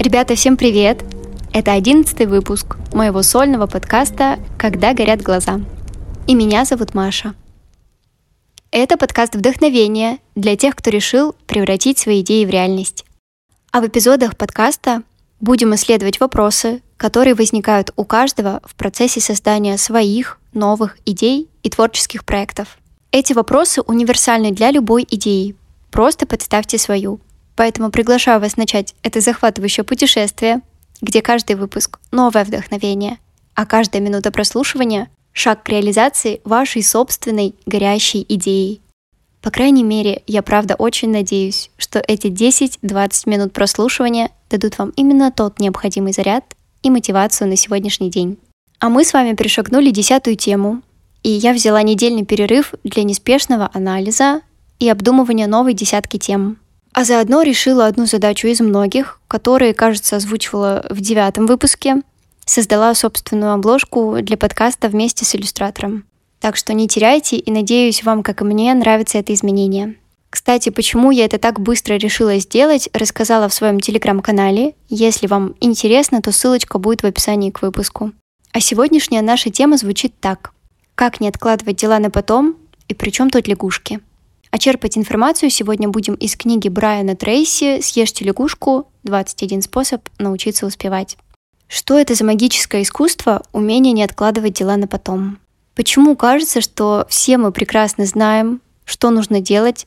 Ребята, всем привет! Это одиннадцатый выпуск моего сольного подкаста «Когда горят глаза». И меня зовут Маша. Это подкаст вдохновения для тех, кто решил превратить свои идеи в реальность. А в эпизодах подкаста будем исследовать вопросы, которые возникают у каждого в процессе создания своих новых идей и творческих проектов. Эти вопросы универсальны для любой идеи. Просто представьте свою. Поэтому приглашаю вас начать это захватывающее путешествие, где каждый выпуск — новое вдохновение, а каждая минута прослушивания — шаг к реализации вашей собственной горящей идеи. По крайней мере, я правда очень надеюсь, что эти 10-20 минут прослушивания дадут вам именно тот необходимый заряд и мотивацию на сегодняшний день. А мы с вами перешагнули десятую тему, и я взяла недельный перерыв для неспешного анализа и обдумывания новой десятки тем. А заодно решила одну задачу из многих, которые, кажется, озвучивала в девятом выпуске, создала собственную обложку для подкаста вместе с иллюстратором. Так что не теряйте и надеюсь, вам, как и мне, нравится это изменение. Кстати, почему я это так быстро решила сделать, рассказала в своем телеграм-канале. Если вам интересно, то ссылочка будет в описании к выпуску. А сегодняшняя наша тема звучит так. Как не откладывать дела на потом и при чем тут лягушки? А черпать информацию сегодня будем из книги Брайана Трейси «Съешьте лягушку. 21 способ научиться успевать». Что это за магическое искусство – умение не откладывать дела на потом? Почему кажется, что все мы прекрасно знаем, что нужно делать,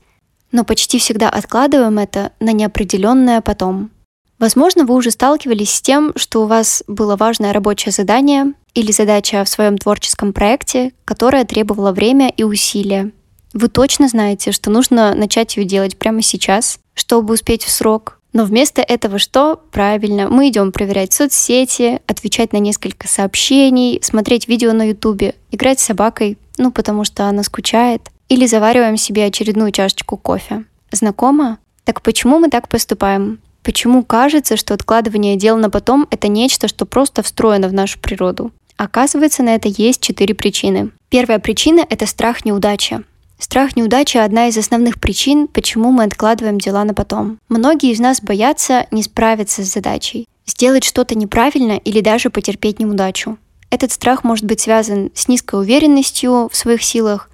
но почти всегда откладываем это на неопределенное потом? Возможно, вы уже сталкивались с тем, что у вас было важное рабочее задание или задача в своем творческом проекте, которая требовала время и усилия. Вы точно знаете, что нужно начать ее делать прямо сейчас, чтобы успеть в срок, но вместо этого что? Правильно, мы идем проверять соцсети, отвечать на несколько сообщений, смотреть видео на ютубе, играть с собакой, ну потому что она скучает, или завариваем себе очередную чашечку кофе. Знакомо? Так почему мы так поступаем? Почему кажется, что откладывание дел на потом — это нечто, что просто встроено в нашу природу? Оказывается, на это есть четыре причины. Первая причина — это страх неудачи. Страх неудачи – одна из основных причин, почему мы откладываем дела на потом. Многие из нас боятся не справиться с задачей, сделать что-то неправильно или даже потерпеть неудачу. Этот страх может быть связан с низкой уверенностью в своих силах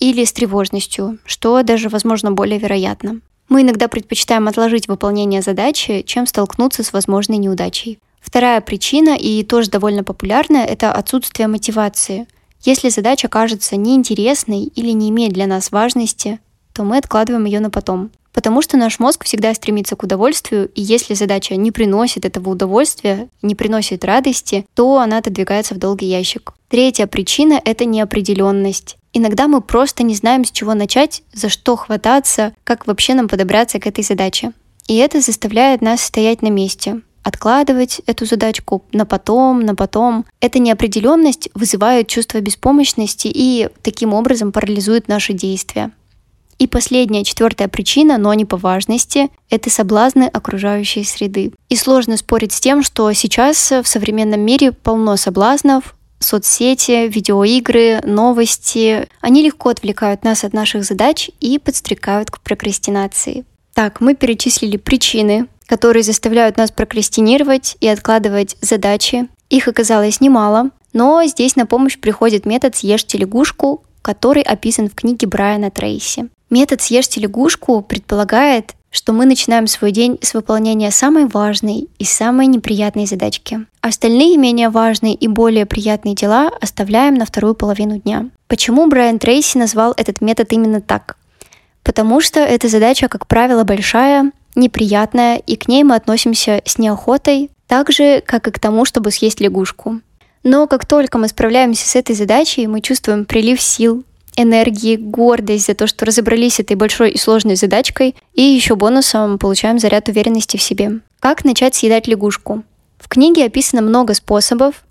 или с тревожностью, что даже, возможно, более вероятно. Мы иногда предпочитаем отложить выполнение задачи, чем столкнуться с возможной неудачей. Вторая причина, и тоже довольно популярная, это отсутствие мотивации. Если задача кажется неинтересной или не имеет для нас важности, то мы откладываем ее на потом. Потому что наш мозг всегда стремится к удовольствию, и если задача не приносит этого удовольствия, не приносит радости, то она отодвигается в долгий ящик. Третья причина — это неопределенность. Иногда мы просто не знаем, с чего начать, за что хвататься, как вообще нам подобраться к этой задаче. И это заставляет нас стоять на месте, откладывать эту задачку на потом, на потом. Эта неопределенность вызывает чувство беспомощности и таким образом парализует наши действия. И последняя, четвертая причина, но не по важности, это соблазны окружающей среды. И сложно спорить с тем, что сейчас в современном мире полно соблазнов, соцсети, видеоигры, новости. Они легко отвлекают нас от наших задач и подстрекают к прокрастинации. Так, мы перечислили причины, которые заставляют нас прокрастинировать и откладывать задачи. Их оказалось немало, но здесь на помощь приходит метод «Съешьте лягушку», который описан в книге Брайана Трейси. Метод «Съешьте лягушку» предполагает, что мы начинаем свой день с выполнения самой важной и самой неприятной задачки. Остальные менее важные и более приятные дела оставляем на вторую половину дня. Почему Брайан Трейси назвал этот метод именно так? Потому что эта задача, как правило, большая, неприятная, и к ней мы относимся с неохотой, так же, как и к тому, чтобы съесть лягушку. Но как только мы справляемся с этой задачей, мы чувствуем прилив сил, энергии, гордость за то, что разобрались с этой большой и сложной задачкой, и еще бонусом получаем заряд уверенности в себе. Как начать съедать лягушку? В книге описано много способов,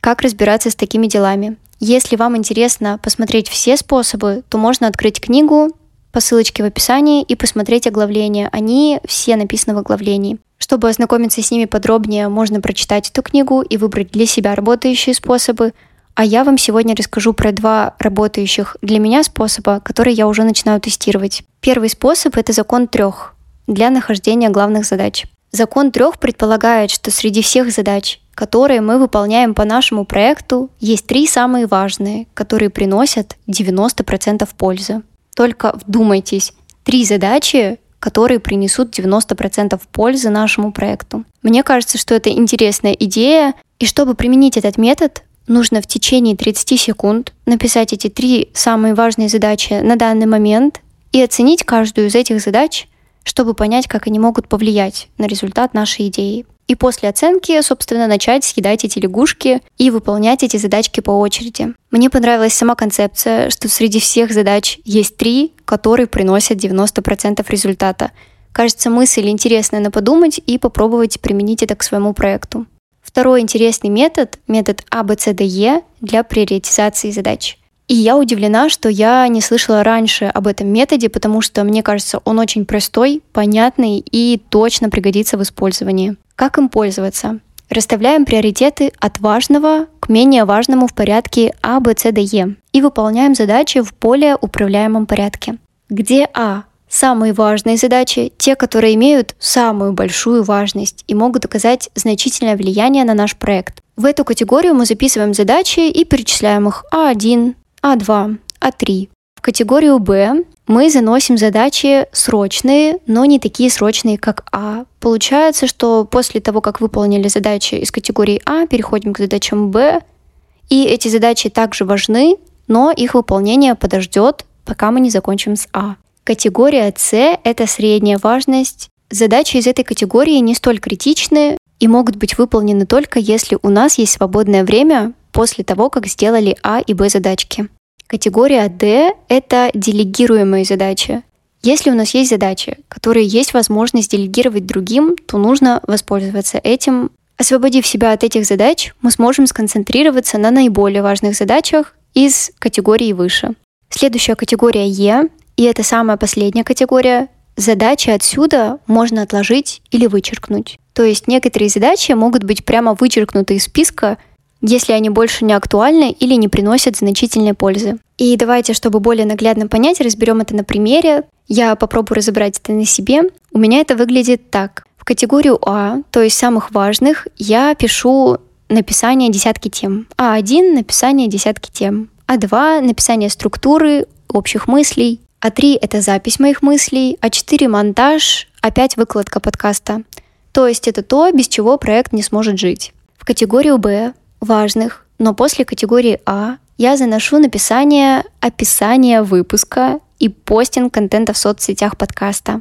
как разбираться с такими делами. Если вам интересно посмотреть все способы, то можно открыть книгу по ссылочке в описании и посмотреть оглавления. Они все написаны в оглавлении. Чтобы ознакомиться с ними подробнее, можно прочитать эту книгу и выбрать для себя работающие способы, А я вам сегодня расскажу про два работающих для меня способа, которые я уже начинаю тестировать. Первый способ — это закон трех для нахождения главных задач. Закон трех предполагает, что среди всех задач, которые мы выполняем по нашему проекту, есть три самые важные, которые приносят 90% пользы. Только вдумайтесь, три задачи, которые принесут 90% пользы нашему проекту. Мне кажется, что это интересная идея, и чтобы применить этот метод, нужно в течение 30 секунд написать эти три самые важные задачи на данный момент и оценить каждую из этих задач, чтобы понять, как они могут повлиять на результат нашей идеи. И после оценки, собственно, начать съедать эти лягушки и выполнять эти задачки по очереди. Мне понравилась сама концепция, что среди всех задач есть три, которые приносят 90% результата. Кажется, мысль интересная на подумать и попробовать применить это к своему проекту. Второй интересный метод — метод ABCDE для приоритизации задач. И я удивлена, что я не слышала раньше об этом методе, потому что, мне кажется, он очень простой, понятный и точно пригодится в использовании. Как им пользоваться? Расставляем приоритеты от важного к менее важному в порядке А, Б, С, Д, Е и выполняем задачи в более управляемом порядке. Где А? Самые важные задачи, те, которые имеют самую большую важность и могут оказать значительное влияние на наш проект. В эту категорию мы записываем задачи и перечисляем их А1, А2, А3. В категорию Б мы заносим задачи срочные, но не такие срочные, как А. Получается, что после того, как выполнили задачи из категории А, переходим к задачам Б, и эти задачи также важны, но их выполнение подождет, пока мы не закончим с А. Категория С — это средняя важность. Задачи из этой категории не столь критичны и могут быть выполнены только если у нас есть свободное время после того, как сделали А и Б задачки. Категория D — это делегируемые задачи. Если у нас есть задачи, которые есть возможность делегировать другим, то нужно воспользоваться этим. Освободив себя от этих задач, мы сможем сконцентрироваться на наиболее важных задачах из категории выше. Следующая категория Е, и это самая последняя категория, задачи отсюда можно отложить или вычеркнуть. То есть некоторые задачи могут быть прямо вычеркнуты из списка, если они больше не актуальны или не приносят значительной пользы. И давайте, чтобы более наглядно понять, разберем это на примере. Я попробую разобрать это на себе. У меня это выглядит так. В категорию А, то есть самых важных, я пишу написание десятки тем. А1 — написание десятки тем. А2 — написание структуры, общих мыслей. А3 — это запись моих мыслей. А4 — монтаж. А5 — выкладка подкаста. То есть это то, без чего проект не сможет жить. В категорию Б важных, но после категории А я заношу написание описания выпуска и постинг контента в соцсетях подкаста.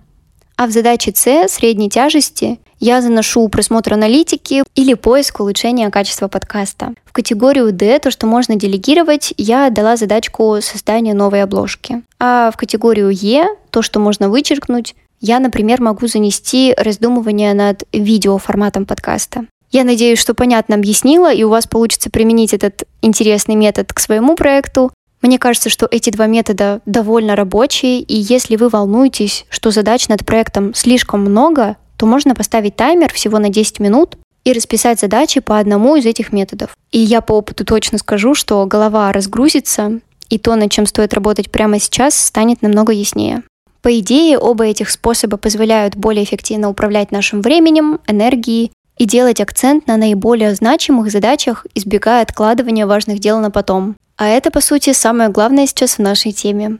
А в задаче С средней тяжести я заношу просмотр аналитики или поиск улучшения качества подкаста. В категорию D, то, что можно делегировать, я дала задачку создания новой обложки. А в категорию Е, то, что можно вычеркнуть, я, например, могу занести раздумывание над видеоформатом подкаста. Я надеюсь, что понятно объяснила, и у вас получится применить этот интересный метод к своему проекту. Мне кажется, что эти два метода довольно рабочие, и если вы волнуетесь, что задач над проектом слишком много, то можно поставить таймер всего на 10 минут и расписать задачи по одному из этих методов. И я по опыту точно скажу, что голова разгрузится, и то, над чем стоит работать прямо сейчас, станет намного яснее. По идее, оба этих способа позволяют более эффективно управлять нашим временем, энергией и делать акцент на наиболее значимых задачах, избегая откладывания важных дел на потом. А это, по сути, самое главное сейчас в нашей теме.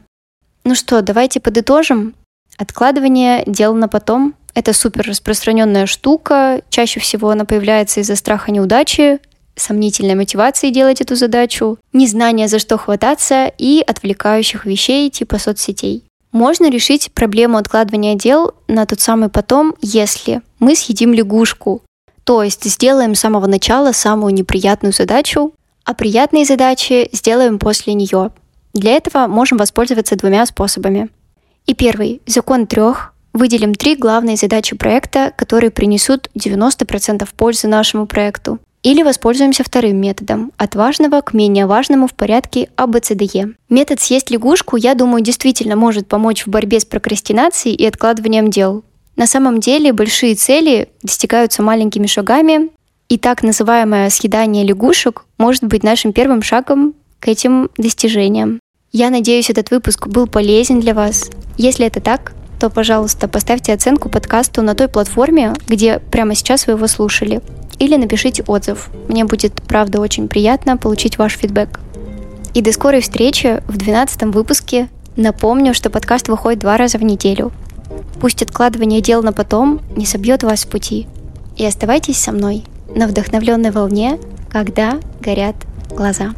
Ну что, давайте подытожим. Откладывание дел на потом – это супер распространенная штука. Чаще всего она появляется из-за страха неудачи, сомнительной мотивации делать эту задачу, незнания за что хвататься и отвлекающих вещей типа соцсетей. Можно решить проблему откладывания дел на тот самый потом, если мы съедим лягушку, то есть сделаем с самого начала самую неприятную задачу, а приятные задачи сделаем после нее. Для этого можем воспользоваться двумя способами. И первый – закон трех. Выделим три главные задачи проекта, которые принесут 90% пользы нашему проекту. Или воспользуемся вторым методом – от важного к менее важному в порядке ABCDE. Метод «съесть лягушку», я думаю, действительно может помочь в борьбе с прокрастинацией и откладыванием дел. На самом деле большие цели достигаются маленькими шагами, И так называемое съедание лягушек может быть нашим первым шагом к этим достижениям. Я надеюсь, этот выпуск был полезен для вас. Если это так, то, пожалуйста, поставьте оценку подкасту на той платформе, где прямо сейчас вы его слушали. Или напишите отзыв. Мне будет, правда, очень приятно получить ваш фидбэк. И до скорой встречи в 12 выпуске. Напомню, что подкаст выходит два раза в неделю. Пусть откладывание дел на потом не собьет вас с пути. И оставайтесь со мной на вдохновленной волне, когда горят глаза.